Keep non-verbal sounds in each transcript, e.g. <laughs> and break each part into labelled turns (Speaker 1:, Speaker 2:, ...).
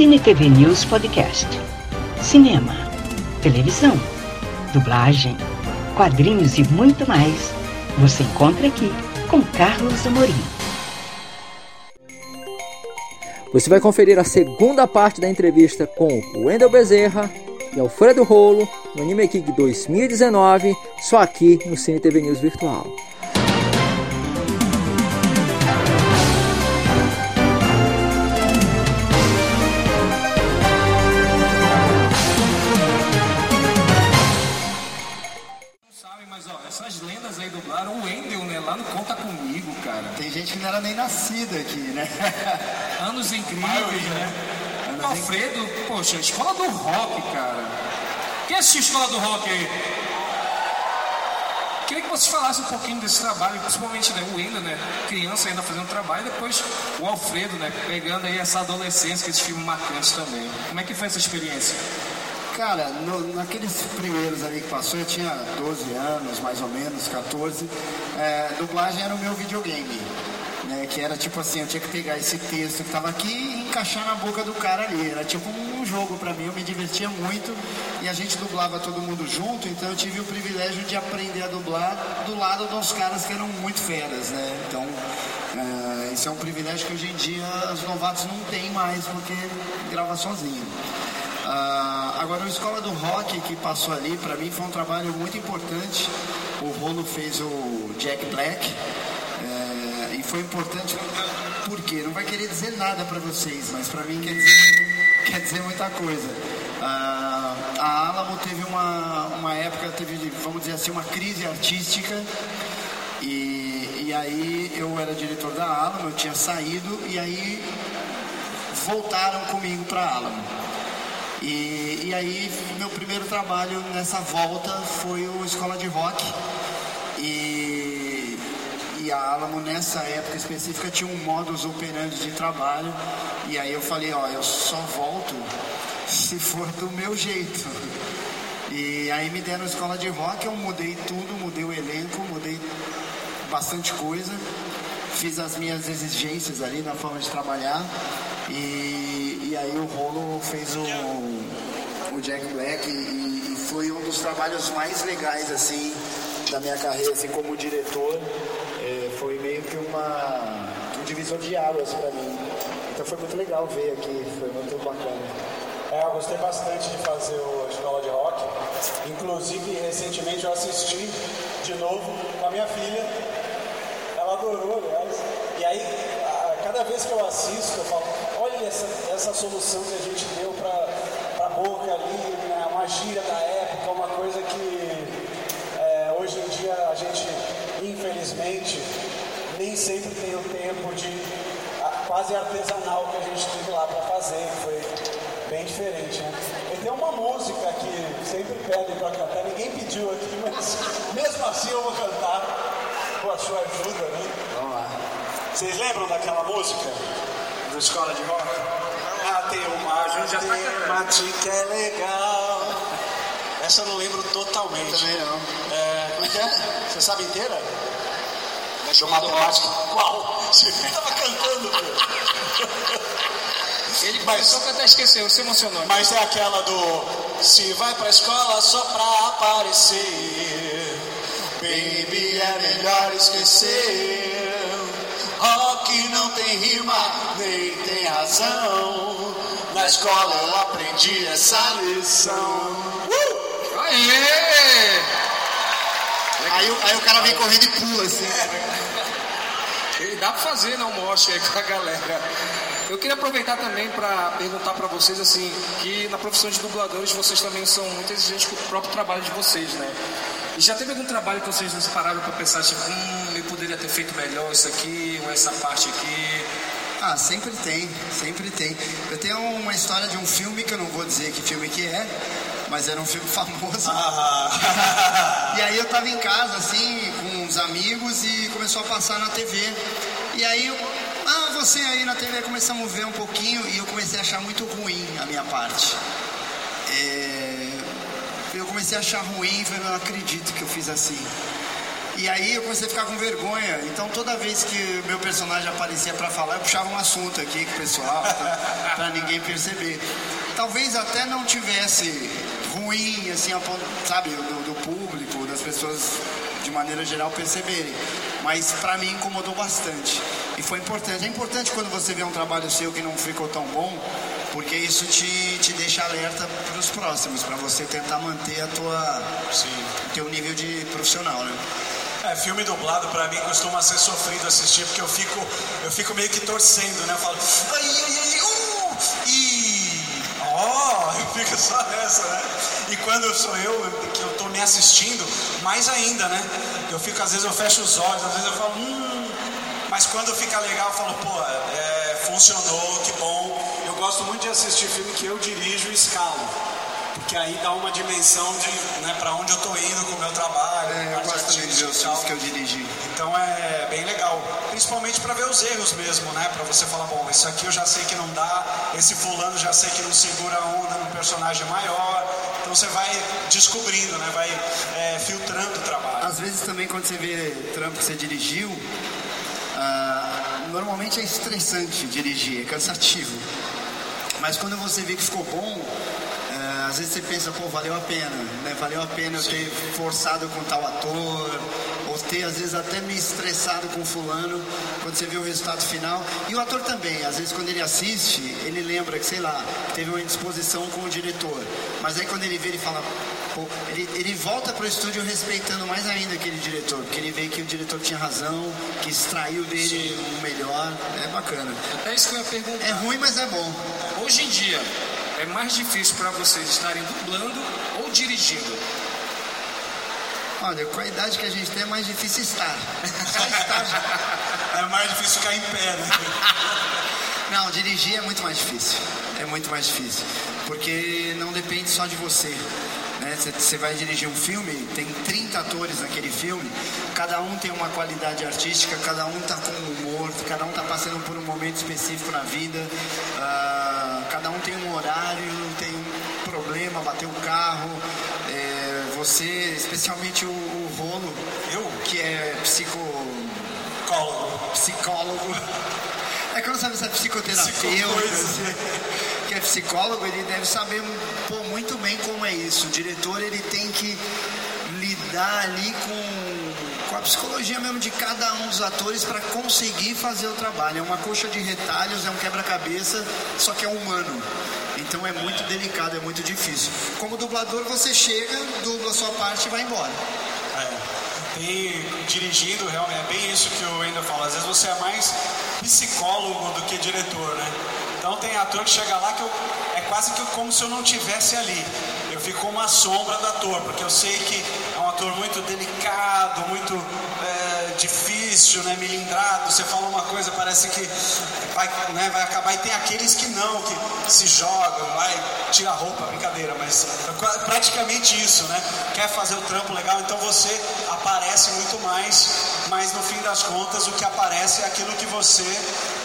Speaker 1: Cine TV News Podcast. Cinema, televisão, dublagem, quadrinhos e muito mais. Você encontra aqui com Carlos Amorim.
Speaker 2: Você vai conferir a segunda parte da entrevista com Wendel Bezerra e Alfredo Rolo no Anime Geek 2019, só aqui no Cine TV News Virtual.
Speaker 3: Nem nascida aqui, né? <laughs>
Speaker 4: Anos incríveis, né? Anos Alfredo, incríveis. poxa, escola do rock, cara. Quem assistiu Escola do Rock aí? Queria que vocês falassem um pouquinho desse trabalho, principalmente né, o Wendel, né? Criança ainda fazendo trabalho, e depois o Alfredo, né? Pegando aí essa adolescência, que esses filmes marcantes também. Como é que foi essa experiência?
Speaker 3: Cara, no, naqueles primeiros ali que passou, eu tinha 12 anos, mais ou menos, 14. É, dublagem era o meu videogame né? Que era tipo assim, eu tinha que pegar esse texto que tava aqui e encaixar na boca do cara ali. Era tipo um jogo para mim, eu me divertia muito e a gente dublava todo mundo junto, então eu tive o privilégio de aprender a dublar do lado dos caras que eram muito feras, né? Então, uh, isso é um privilégio que hoje em dia os novatos não têm mais porque grava sozinho. Uh, agora, a escola do rock que passou ali, para mim foi um trabalho muito importante. O Rolo fez o Jack Black, e foi importante porque não vai querer dizer nada para vocês, mas para mim quer dizer, <laughs> quer dizer muita coisa. Ah, a Alamo teve uma, uma época, teve, vamos dizer assim, uma crise artística. E, e aí eu era diretor da Alamo, eu tinha saído, e aí voltaram comigo para a Alamo. E, e aí meu primeiro trabalho nessa volta foi o Escola de Rock. E e a Alamo nessa época específica tinha um modus operandi de trabalho e aí eu falei, ó, eu só volto se for do meu jeito. E aí me deram escola de rock, eu mudei tudo, mudei o elenco, mudei bastante coisa, fiz as minhas exigências ali na forma de trabalhar e, e aí o Rolo fez o, o Jack Black e, e foi um dos trabalhos mais legais assim da minha carreira assim como diretor é, foi meio que uma, um divisor de águas para mim. Então foi muito legal ver aqui, foi muito bacana.
Speaker 5: É, eu gostei bastante de fazer o Escola de Rock. Inclusive, recentemente eu assisti de novo com a minha filha. Ela adorou, aliás. E aí, a, cada vez que eu assisto, eu falo, olha essa, essa solução que a gente deu para a boca ali, né? uma gíria da época, uma coisa que é, hoje em dia a gente infelizmente, nem sempre tem o tempo de quase artesanal que a gente teve lá para fazer, foi bem diferente, né? E tem uma música que sempre pedem para cantar, ninguém pediu aqui, <laughs> mas mesmo assim eu vou cantar com a sua ajuda, né?
Speaker 3: Vamos lá.
Speaker 5: Vocês lembram daquela música Escola de Rock? Ah, tem uma, a já tá é legal. Essa eu não lembro totalmente.
Speaker 3: Também não.
Speaker 5: É, como é que é? Você sabe inteira? Eu matemática. Qual? Você estava cantando,
Speaker 4: Ele Mas, só que até esqueceu, se emocionou.
Speaker 5: Mas é aquela do Se vai pra escola só pra aparecer Baby, é melhor esquecer Rock não tem rima, nem tem razão Na escola eu aprendi essa lição
Speaker 4: Aê!
Speaker 3: Aí, aí o cara vem correndo e pula assim.
Speaker 4: Ele dá pra fazer não mostre aí com a galera. Eu queria aproveitar também para perguntar para vocês assim, que na profissão de dubladores vocês também são muito exigentes com o próprio trabalho de vocês, né? E já teve algum trabalho que vocês não se pararam para pensar, tipo, hum, eu poderia ter feito melhor isso aqui, ou essa parte aqui?
Speaker 3: Ah, sempre tem, sempre tem. Eu tenho uma história de um filme que eu não vou dizer que filme que é, mas era um filme <laughs> famoso. Ah. <laughs> e aí eu tava em casa, assim, com uns amigos e começou a passar na TV. E aí, eu, ah, você aí na TV, começamos a ver um pouquinho e eu comecei a achar muito ruim a minha parte. É, eu comecei a achar ruim, falei, não acredito que eu fiz assim. E aí eu comecei a ficar com vergonha. Então toda vez que meu personagem aparecia para falar, eu puxava um assunto aqui com o pessoal, para ninguém perceber. Talvez até não tivesse ruim, assim, sabe, do, do público, das pessoas de maneira geral perceberem. Mas para mim incomodou bastante. E foi importante. É importante quando você vê um trabalho seu que não ficou tão bom, porque isso te, te deixa alerta para os próximos, para você tentar manter a tua, Sim. teu nível de profissional, né?
Speaker 5: É, filme dublado para mim costuma ser sofrido assistir, porque eu fico, eu fico meio que torcendo, né? Eu falo, ai, ai, ai, uh, <laughs> e ó, oh, eu fico só nessa, né? E quando sou eu, que eu tô me assistindo, mais ainda, né? Eu fico, às vezes eu fecho os olhos, às vezes eu falo, hum, mas quando fica legal, eu falo, pô, é, funcionou, que bom. Eu gosto muito de assistir filme que eu dirijo e escalo porque aí dá uma dimensão de né, para onde eu estou indo com o meu trabalho.
Speaker 3: É, eu gosto também de ver os filmes que eu dirigi.
Speaker 5: Então é bem legal, principalmente para ver os erros mesmo, né? Para você falar, bom, isso aqui eu já sei que não dá, esse fulano já sei que não segura a onda num personagem maior. Então você vai descobrindo, né? Vai é, filtrando o trabalho.
Speaker 3: Às vezes também quando você vê trampo que você dirigiu, ah, normalmente é estressante dirigir, é cansativo. Mas quando você vê que ficou bom, às vezes você pensa, pô, valeu a pena, né? Valeu a pena eu ter forçado com tal ator, ou ter às vezes até me estressado com fulano, quando você vê o resultado final. E o ator também, às vezes quando ele assiste, ele lembra que, sei lá, teve uma indisposição com o diretor. Mas aí quando ele vê, ele fala, pô, ele, ele volta pro estúdio respeitando mais ainda aquele diretor, porque ele vê que o diretor tinha razão, que extraiu dele o melhor. É bacana.
Speaker 4: É isso que eu ia perguntar.
Speaker 3: É ruim, mas é bom.
Speaker 4: Hoje em dia, é mais difícil para vocês estarem dublando ou dirigindo?
Speaker 3: Olha, com a idade que a gente tem é mais difícil estar. <laughs> Só estar
Speaker 5: já. É mais difícil ficar em pé, né? <laughs>
Speaker 3: Não, dirigir é muito mais difícil. É muito mais difícil. Porque não depende só de você. Né? Você vai dirigir um filme, tem 30 atores naquele filme, cada um tem uma qualidade artística, cada um está com humor, cada um está passando por um momento específico na vida. Uh, cada um tem um horário, tem um problema, bater o carro. É, você, especialmente o, o Rolo, eu que é psicólogo, psicólogo. <laughs> É que eu não sabe se é psicoterapeuta, que é psicólogo, ele deve saber pô, muito bem como é isso. O diretor ele tem que lidar ali com, com a psicologia mesmo de cada um dos atores para conseguir fazer o trabalho. É uma coxa de retalhos, é um quebra-cabeça, só que é humano. Então é muito delicado, é muito difícil. Como dublador, você chega, dubla a sua parte e vai embora.
Speaker 5: É. E dirigindo, realmente, é bem isso que o Wendel fala. Às vezes você é mais psicólogo do que diretor, né? Então tem ator que chega lá que eu, é quase que como se eu não tivesse ali. Eu fico uma sombra do ator, porque eu sei que é um ator muito delicado, muito é, difícil, né, melindrado. Você fala uma coisa, parece que vai, né, vai acabar. E tem aqueles que não, que se jogam, vai, tira a roupa, brincadeira, mas é praticamente isso, né? Quer fazer o trampo legal, então você aparece muito mais, mas no fim das contas o que aparece é aquilo que você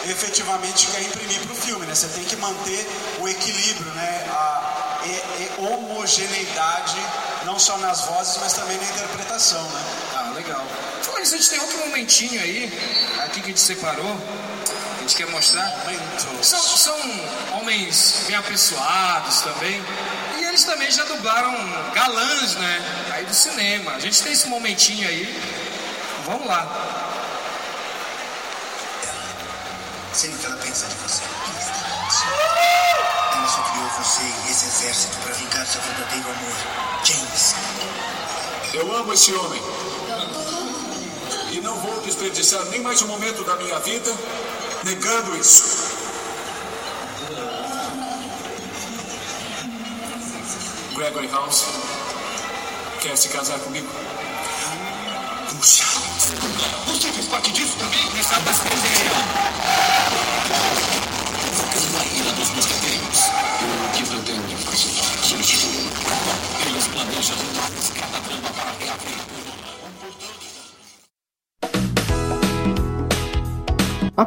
Speaker 5: efetivamente quer imprimir para o filme, né? Você tem que manter o equilíbrio, né? A e, e homogeneidade, não só nas vozes, mas também na interpretação, né?
Speaker 4: Ah, legal. Falando isso, a gente tem outro momentinho aí, aqui que a gente separou, a gente quer mostrar. São, são homens bem apessoados também, e eles também já dublaram galãs, né? Aí do cinema. A gente tem esse momentinho aí, vamos lá.
Speaker 3: Sei o que ela pensa de você. Ela só criou você e esse exército para vingar seu verdadeiro amor. James.
Speaker 6: Eu amo esse homem. E não vou desperdiçar nem mais um momento da minha vida negando isso. Gregory House quer se casar comigo?
Speaker 3: Puxa! Você fez parte disso também? Nessa ilha